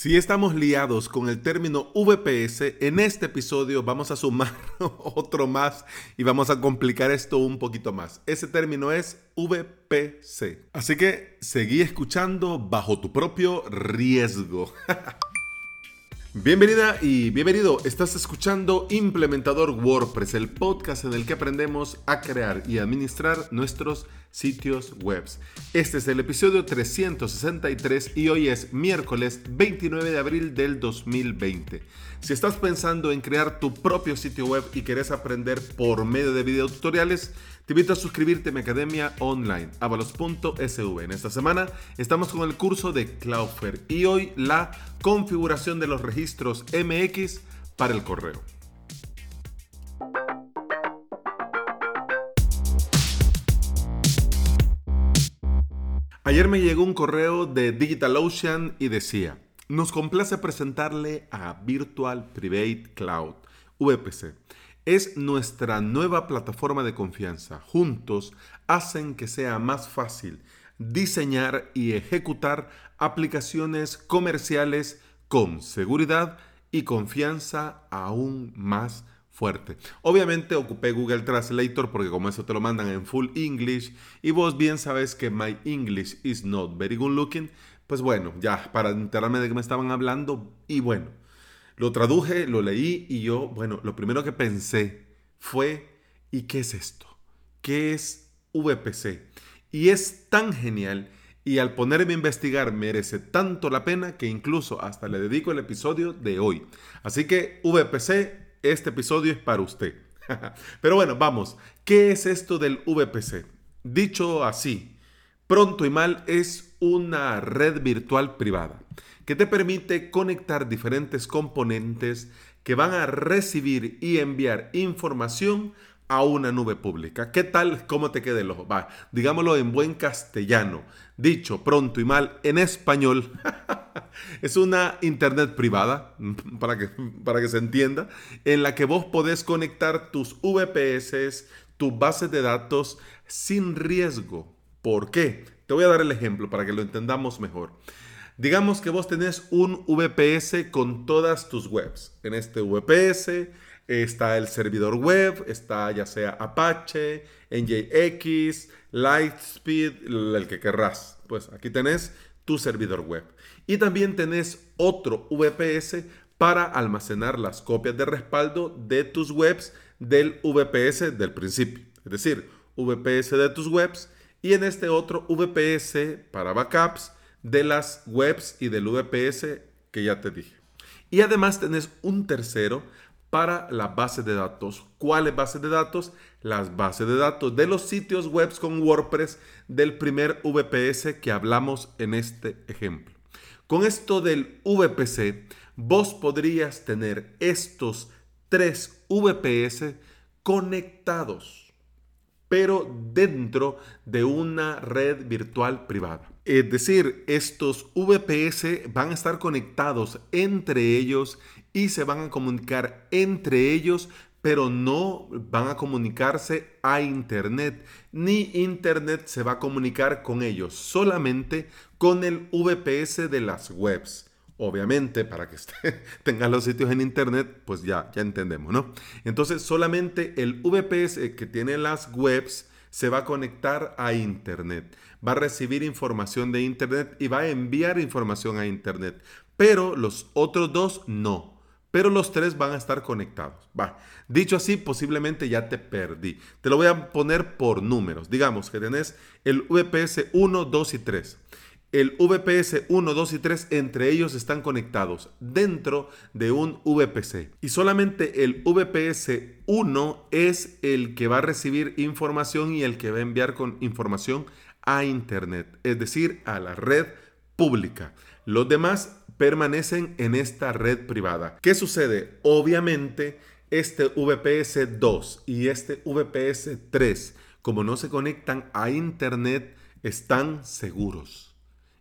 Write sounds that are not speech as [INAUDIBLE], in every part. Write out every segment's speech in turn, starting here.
Si estamos liados con el término VPS, en este episodio vamos a sumar [LAUGHS] otro más y vamos a complicar esto un poquito más. Ese término es VPC. Así que seguí escuchando bajo tu propio riesgo. [LAUGHS] Bienvenida y bienvenido. Estás escuchando Implementador WordPress, el podcast en el que aprendemos a crear y administrar nuestros sitios web. Este es el episodio 363 y hoy es miércoles 29 de abril del 2020. Si estás pensando en crear tu propio sitio web y querés aprender por medio de videotutoriales, te invito a suscribirte a mi academia online, avalos.sv. En esta semana estamos con el curso de Cloudflare y hoy la configuración de los registros MX para el correo. Ayer me llegó un correo de DigitalOcean y decía, nos complace presentarle a Virtual Private Cloud, VPC es nuestra nueva plataforma de confianza. Juntos hacen que sea más fácil diseñar y ejecutar aplicaciones comerciales con seguridad y confianza aún más fuerte. Obviamente ocupé Google Translator porque como eso te lo mandan en full English y vos bien sabes que my English is not very good looking, pues bueno, ya para enterarme de qué me estaban hablando y bueno, lo traduje, lo leí y yo, bueno, lo primero que pensé fue, ¿y qué es esto? ¿Qué es VPC? Y es tan genial y al ponerme a investigar merece tanto la pena que incluso hasta le dedico el episodio de hoy. Así que VPC, este episodio es para usted. [LAUGHS] Pero bueno, vamos, ¿qué es esto del VPC? Dicho así, pronto y mal es una red virtual privada que te permite conectar diferentes componentes que van a recibir y enviar información a una nube pública. ¿Qué tal? ¿Cómo te queda el ojo? Va, digámoslo en buen castellano, dicho pronto y mal en español. [LAUGHS] es una internet privada, [LAUGHS] para que, para que se entienda, en la que vos podés conectar tus VPS, tus bases de datos sin riesgo. ¿Por qué? Te voy a dar el ejemplo para que lo entendamos mejor. Digamos que vos tenés un VPS con todas tus webs. En este VPS está el servidor web, está ya sea Apache, NJX, Lightspeed, el que querrás. Pues aquí tenés tu servidor web. Y también tenés otro VPS para almacenar las copias de respaldo de tus webs del VPS del principio. Es decir, VPS de tus webs y en este otro VPS para backups de las webs y del VPS que ya te dije. Y además tenés un tercero para la base de datos. ¿Cuáles bases de datos? Las bases de datos de los sitios web con WordPress del primer VPS que hablamos en este ejemplo. Con esto del VPC, vos podrías tener estos tres VPS conectados, pero dentro de una red virtual privada. Es decir, estos VPS van a estar conectados entre ellos y se van a comunicar entre ellos, pero no van a comunicarse a Internet, ni Internet se va a comunicar con ellos, solamente con el VPS de las webs. Obviamente, para que [LAUGHS] tengan los sitios en Internet, pues ya, ya entendemos, ¿no? Entonces, solamente el VPS que tiene las webs se va a conectar a Internet, va a recibir información de Internet y va a enviar información a Internet. Pero los otros dos no. Pero los tres van a estar conectados. Va. Dicho así, posiblemente ya te perdí. Te lo voy a poner por números. Digamos que tenés el VPS 1, 2 y 3 el VPS 1, 2 y 3 entre ellos están conectados dentro de un VPC. Y solamente el VPS 1 es el que va a recibir información y el que va a enviar con información a Internet, es decir, a la red pública. Los demás permanecen en esta red privada. ¿Qué sucede? Obviamente, este VPS 2 y este VPS 3, como no se conectan a Internet, están seguros.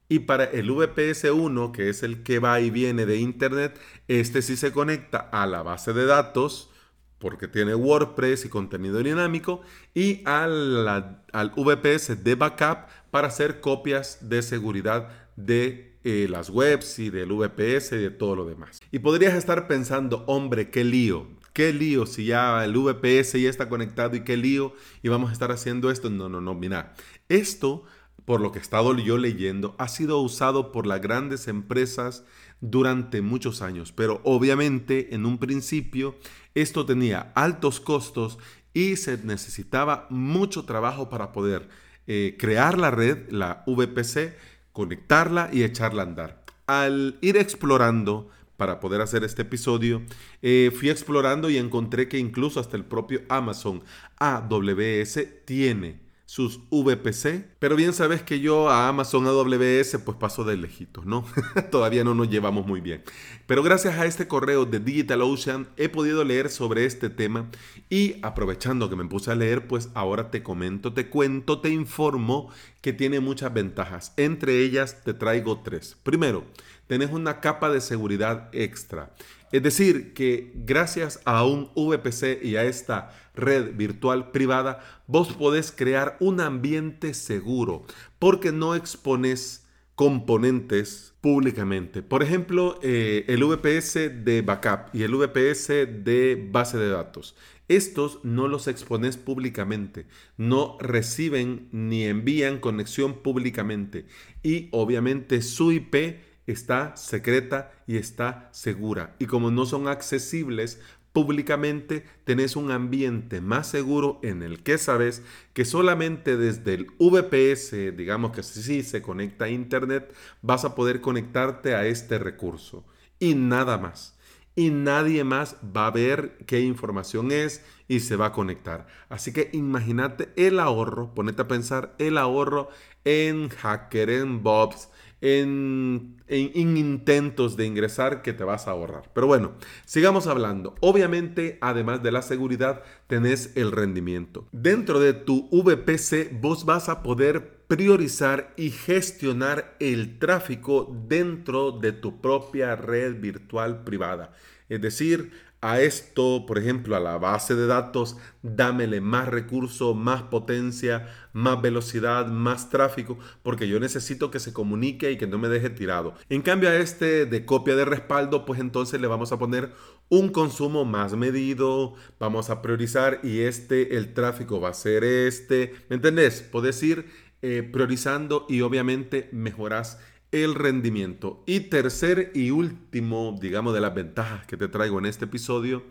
Y para el VPS1, que es el que va y viene de Internet, este sí se conecta a la base de datos porque tiene WordPress y contenido dinámico y al, al VPS de backup para hacer copias de seguridad de eh, las webs y del VPS y de todo lo demás. Y podrías estar pensando, hombre, qué lío, qué lío si ya el VPS ya está conectado y qué lío y vamos a estar haciendo esto. No, no, no, mira, esto, por lo que he estado yo leyendo, ha sido usado por las grandes empresas durante muchos años, pero obviamente en un principio esto tenía altos costos y se necesitaba mucho trabajo para poder eh, crear la red, la VPC, conectarla y echarla a andar. Al ir explorando para poder hacer este episodio, eh, fui explorando y encontré que incluso hasta el propio Amazon AWS tiene sus VPC. Pero bien sabes que yo a Amazon AWS pues paso de lejitos, ¿no? [LAUGHS] Todavía no nos llevamos muy bien. Pero gracias a este correo de DigitalOcean he podido leer sobre este tema y aprovechando que me puse a leer, pues ahora te comento, te cuento, te informo que tiene muchas ventajas. Entre ellas te traigo tres. Primero, tenés una capa de seguridad extra. Es decir, que gracias a un VPC y a esta red virtual privada, vos podés crear un ambiente seguro porque no expones componentes públicamente. Por ejemplo, eh, el VPS de backup y el VPS de base de datos. Estos no los expones públicamente, no reciben ni envían conexión públicamente y obviamente su IP está secreta y está segura. Y como no son accesibles públicamente, tenés un ambiente más seguro en el que sabes que solamente desde el VPS, digamos que sí se conecta a Internet, vas a poder conectarte a este recurso. Y nada más. Y nadie más va a ver qué información es y se va a conectar. Así que imagínate el ahorro, ponete a pensar el ahorro en hacker, en bobs, en, intentos de ingresar que te vas a ahorrar. Pero bueno, sigamos hablando. Obviamente, además de la seguridad, tenés el rendimiento. Dentro de tu VPC, vos vas a poder priorizar y gestionar el tráfico dentro de tu propia red virtual privada. Es decir, a esto, por ejemplo, a la base de datos, dámele más recurso, más potencia, más velocidad, más tráfico, porque yo necesito que se comunique y que no me deje tirado. En cambio a este de copia de respaldo, pues entonces le vamos a poner un consumo más medido, vamos a priorizar y este, el tráfico va a ser este, ¿me entendés? Puedes ir eh, priorizando y obviamente mejoras el rendimiento. Y tercer y último, digamos, de las ventajas que te traigo en este episodio,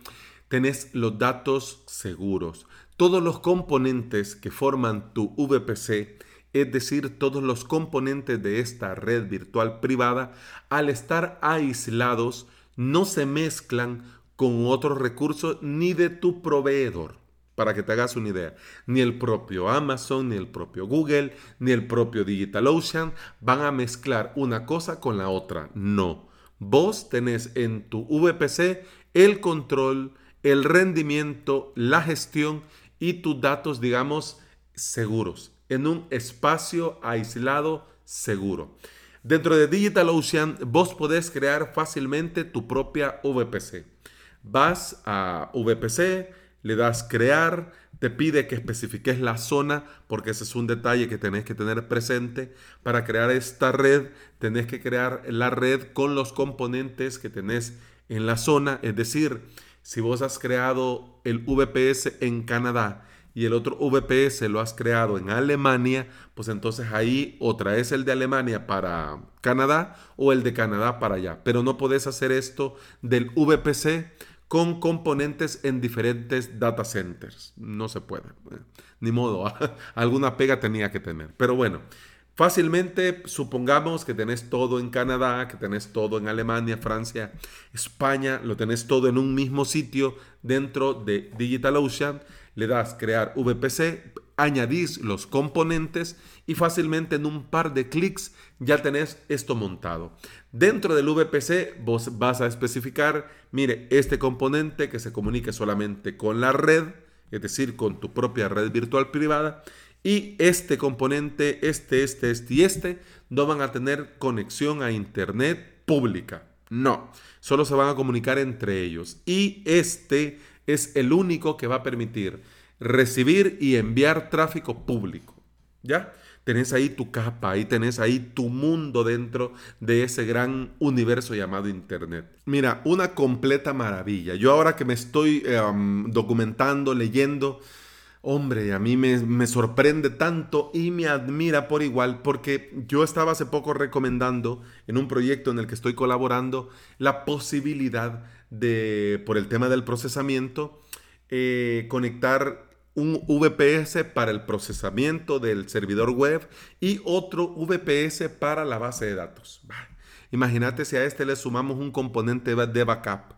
tenés los datos seguros. Todos los componentes que forman tu VPC, es decir, todos los componentes de esta red virtual privada, al estar aislados, no se mezclan con otros recursos ni de tu proveedor para que te hagas una idea. Ni el propio Amazon, ni el propio Google, ni el propio DigitalOcean van a mezclar una cosa con la otra. No. Vos tenés en tu VPC el control, el rendimiento, la gestión y tus datos, digamos, seguros, en un espacio aislado seguro. Dentro de DigitalOcean vos podés crear fácilmente tu propia VPC. Vas a VPC, le das crear, te pide que especifiques la zona, porque ese es un detalle que tenés que tener presente. Para crear esta red, tenés que crear la red con los componentes que tenés en la zona. Es decir, si vos has creado el VPS en Canadá y el otro VPS lo has creado en Alemania, pues entonces ahí o traes el de Alemania para Canadá o el de Canadá para allá. Pero no podés hacer esto del VPC con componentes en diferentes data centers. No se puede. Ni modo, [LAUGHS] alguna pega tenía que tener. Pero bueno, fácilmente supongamos que tenés todo en Canadá, que tenés todo en Alemania, Francia, España, lo tenés todo en un mismo sitio dentro de DigitalOcean. Le das crear VPC, añadís los componentes y fácilmente en un par de clics ya tenés esto montado. Dentro del VPC vos vas a especificar, mire, este componente que se comunique solamente con la red, es decir, con tu propia red virtual privada, y este componente, este, este, este y este, no van a tener conexión a Internet pública. No, solo se van a comunicar entre ellos. Y este es el único que va a permitir recibir y enviar tráfico público. ¿Ya? tenés ahí tu capa, ahí tenés ahí tu mundo dentro de ese gran universo llamado Internet. Mira, una completa maravilla. Yo ahora que me estoy em, documentando, leyendo, hombre, a mí me, me, sorprende tanto y me admira por igual porque yo estaba hace poco recomendando en un proyecto en el que estoy colaborando la posibilidad de, por el tema del procesamiento, eh, conectar un VPS para el procesamiento del servidor web y otro VPS para la base de datos. Imagínate si a este le sumamos un componente de backup,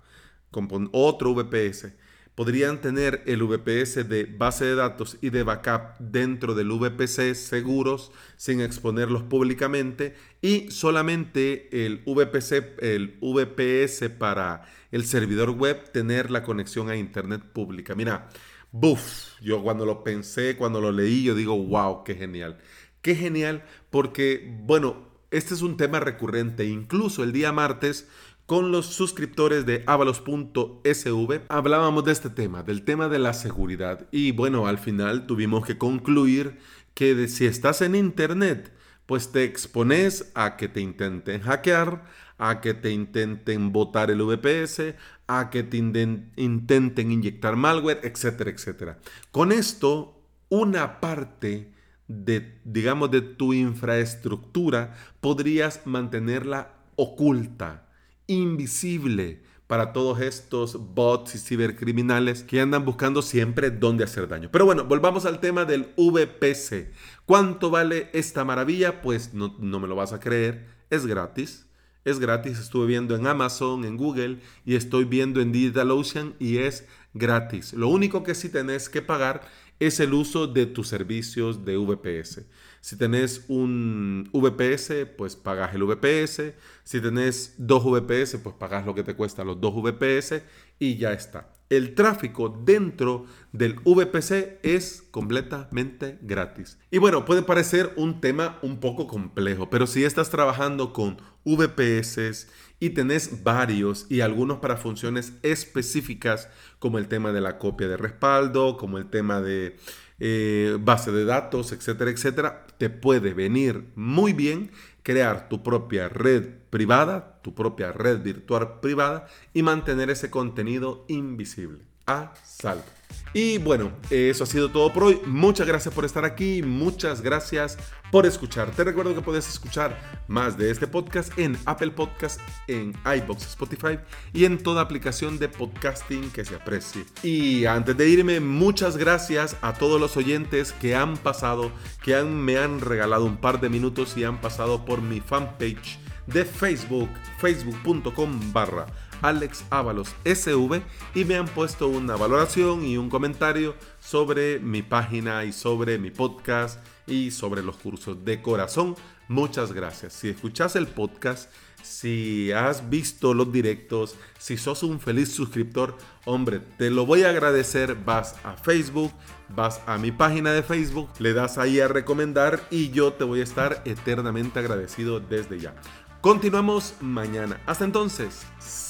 otro VPS. Podrían tener el VPS de base de datos y de backup dentro del VPC seguros sin exponerlos públicamente y solamente el VPC, el VPS para el servidor web tener la conexión a internet pública. Mira, Buf, yo cuando lo pensé, cuando lo leí, yo digo, wow, qué genial. Qué genial porque, bueno, este es un tema recurrente. Incluso el día martes, con los suscriptores de avalos.sv, hablábamos de este tema, del tema de la seguridad. Y bueno, al final tuvimos que concluir que si estás en Internet, pues te expones a que te intenten hackear, a que te intenten botar el VPS, a que te intenten inyectar malware, etcétera, etcétera. Con esto, una parte de, digamos, de tu infraestructura podrías mantenerla oculta, invisible para todos estos bots y cibercriminales que andan buscando siempre dónde hacer daño. Pero bueno, volvamos al tema del VPC. ¿Cuánto vale esta maravilla? Pues no, no me lo vas a creer, es gratis. Es gratis, estuve viendo en Amazon, en Google y estoy viendo en DigitalOcean y es gratis. Lo único que sí tenés que pagar es el uso de tus servicios de VPS. Si tenés un VPS, pues pagas el VPS. Si tenés dos VPS, pues pagas lo que te cuesta los dos VPS y ya está. El tráfico dentro del VPC es completamente gratis. Y bueno, puede parecer un tema un poco complejo, pero si estás trabajando con VPS y tenés varios y algunos para funciones específicas como el tema de la copia de respaldo, como el tema de eh, base de datos, etcétera, etcétera, te puede venir muy bien crear tu propia red privada, tu propia red virtual privada y mantener ese contenido invisible salvo. Y bueno, eso ha sido todo por hoy. Muchas gracias por estar aquí. Muchas gracias por escuchar. Te recuerdo que puedes escuchar más de este podcast en Apple Podcast, en iBox, Spotify y en toda aplicación de podcasting que se aprecie. Y antes de irme, muchas gracias a todos los oyentes que han pasado, que han, me han regalado un par de minutos y han pasado por mi fanpage de Facebook, facebook.com barra Alex Ábalos SV y me han puesto una valoración y un comentario sobre mi página y sobre mi podcast y sobre los cursos de corazón. Muchas gracias. Si escuchas el podcast, si has visto los directos, si sos un feliz suscriptor, hombre, te lo voy a agradecer. Vas a Facebook, vas a mi página de Facebook, le das ahí a recomendar y yo te voy a estar eternamente agradecido desde ya. Continuamos mañana. Hasta entonces.